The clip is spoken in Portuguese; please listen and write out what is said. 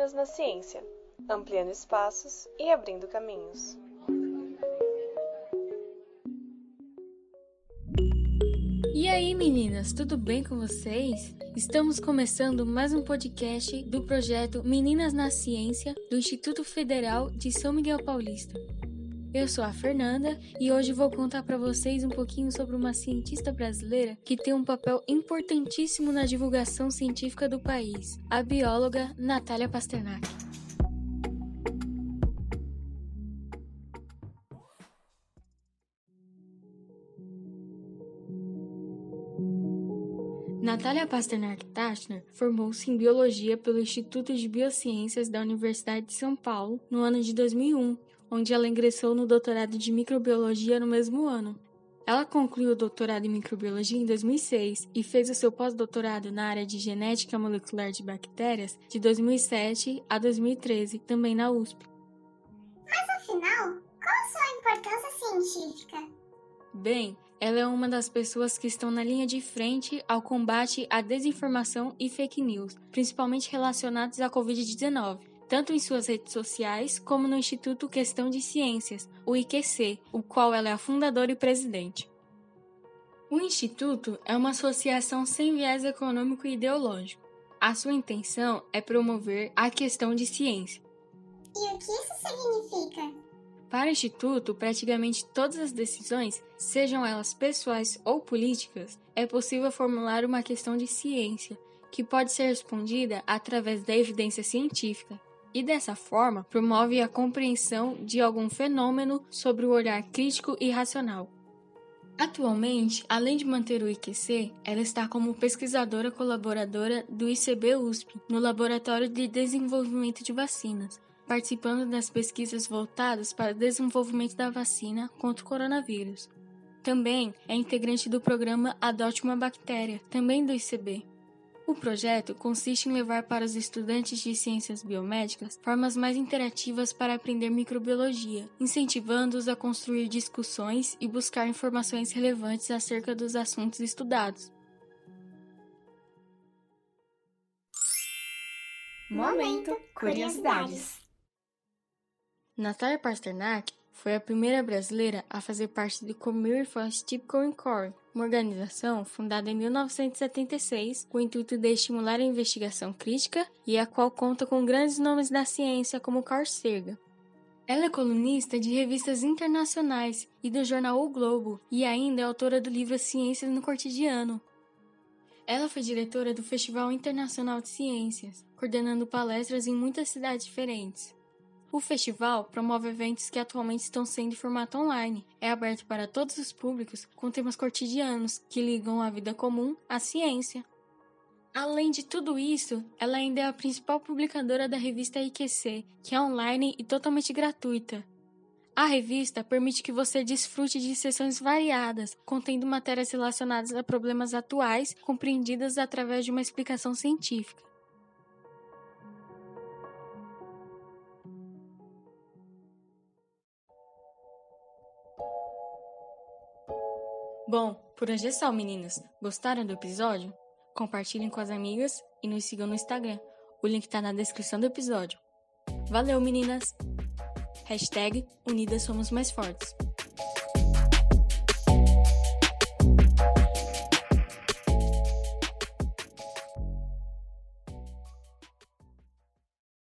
Meninas na Ciência, ampliando espaços e abrindo caminhos. E aí, meninas, tudo bem com vocês? Estamos começando mais um podcast do projeto Meninas na Ciência do Instituto Federal de São Miguel Paulista. Eu sou a Fernanda e hoje vou contar para vocês um pouquinho sobre uma cientista brasileira que tem um papel importantíssimo na divulgação científica do país, a bióloga Natália Pasternak. Natália Pasternak Tachner formou-se em biologia pelo Instituto de Biociências da Universidade de São Paulo no ano de 2001 onde ela ingressou no doutorado de microbiologia no mesmo ano. Ela concluiu o doutorado em microbiologia em 2006 e fez o seu pós-doutorado na área de genética molecular de bactérias de 2007 a 2013, também na USP. Mas afinal, qual a sua importância científica? Bem, ela é uma das pessoas que estão na linha de frente ao combate à desinformação e fake news, principalmente relacionados à Covid-19 tanto em suas redes sociais como no Instituto Questão de Ciências, o IQC, o qual ela é a fundadora e presidente. O Instituto é uma associação sem viés econômico e ideológico. A sua intenção é promover a questão de ciência. E o que isso significa? Para o Instituto, praticamente todas as decisões, sejam elas pessoais ou políticas, é possível formular uma questão de ciência, que pode ser respondida através da evidência científica, e dessa forma promove a compreensão de algum fenômeno sobre o olhar crítico e racional. Atualmente, além de manter o IQC, ela está como pesquisadora colaboradora do ICB USP, no Laboratório de Desenvolvimento de Vacinas, participando das pesquisas voltadas para o desenvolvimento da vacina contra o coronavírus. Também é integrante do programa Adote uma Bactéria, também do ICB, o projeto consiste em levar para os estudantes de ciências biomédicas formas mais interativas para aprender microbiologia, incentivando-os a construir discussões e buscar informações relevantes acerca dos assuntos estudados. Momento Curiosidades. Natália Pasternak foi a primeira brasileira a fazer parte do Community for Typical Core, uma organização fundada em 1976 com o intuito de estimular a investigação crítica e a qual conta com grandes nomes da ciência como Carl Sagan. Ela é colunista de revistas internacionais e do jornal O Globo e ainda é autora do livro Ciências no Cotidiano. Ela foi diretora do Festival Internacional de Ciências, coordenando palestras em muitas cidades diferentes. O festival promove eventos que atualmente estão sendo em formato online. É aberto para todos os públicos, com temas cotidianos que ligam a vida comum à ciência. Além de tudo isso, ela ainda é a principal publicadora da revista IQC, que é online e totalmente gratuita. A revista permite que você desfrute de sessões variadas, contendo matérias relacionadas a problemas atuais, compreendidas através de uma explicação científica. Bom, por hoje é só, meninas. Gostaram do episódio? Compartilhem com as amigas e nos sigam no Instagram. O link tá na descrição do episódio. Valeu, meninas! Hashtag Unidas Somos Mais Fortes.